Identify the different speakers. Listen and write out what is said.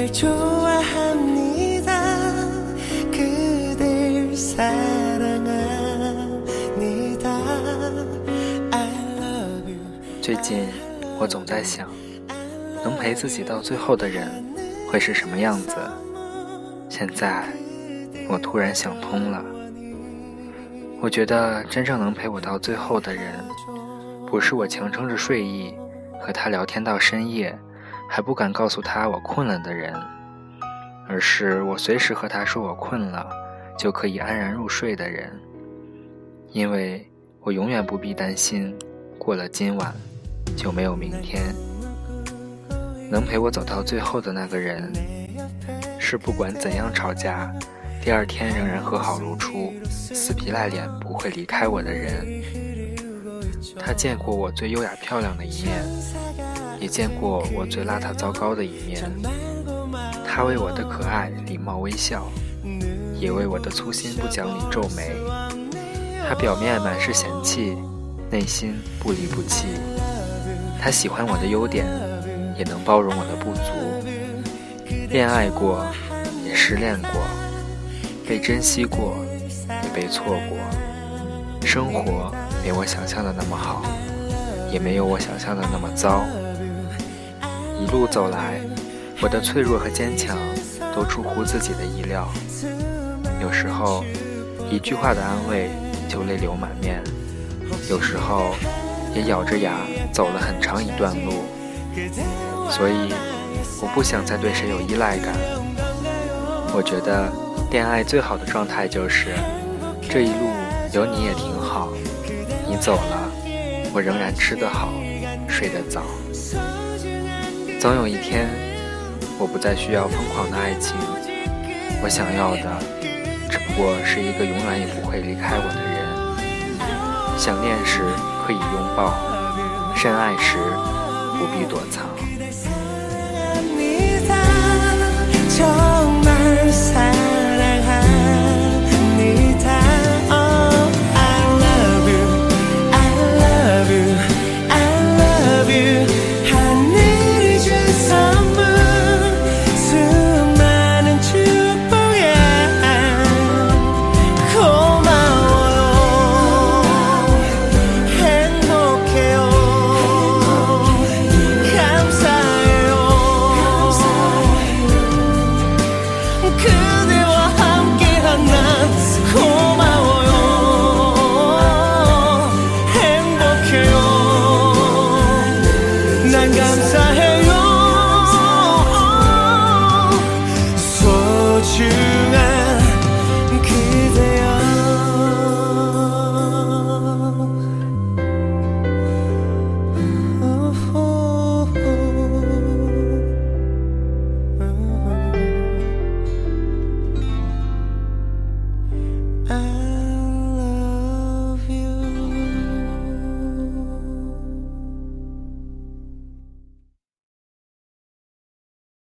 Speaker 1: i love you. 最近我总在想能陪自己到最后的人会是什么样子？现在我突然想通了。我觉得真正能陪我到最后的人不是我强撑着睡意和他聊天到深夜还不敢告诉他我困了的人，而是我随时和他说我困了，就可以安然入睡的人，因为我永远不必担心过了今晚就没有明天。能陪我走到最后的那个人，是不管怎样吵架，第二天仍然和好如初、死皮赖脸不会离开我的人。他见过我最优雅漂亮的一面，也见过我最邋遢糟糕的一面。他为我的可爱礼貌微笑，也为我的粗心不讲理皱眉。他表面满是嫌弃，内心不离不弃。他喜欢我的优点。也能包容我的不足。恋爱过，也失恋过，被珍惜过，也被错过。生活没我想象的那么好，也没有我想象的那么糟。一路走来，我的脆弱和坚强都出乎自己的意料。有时候，一句话的安慰就泪流满面；有时候，也咬着牙走了很长一段路。所以，我不想再对谁有依赖感。我觉得，恋爱最好的状态就是，这一路有你也挺好。你走了，我仍然吃得好，睡得早。总有一天，我不再需要疯狂的爱情。我想要的，只不过是一个永远也不会离开我的人。想念时可以拥抱，深爱时不必躲藏。सा है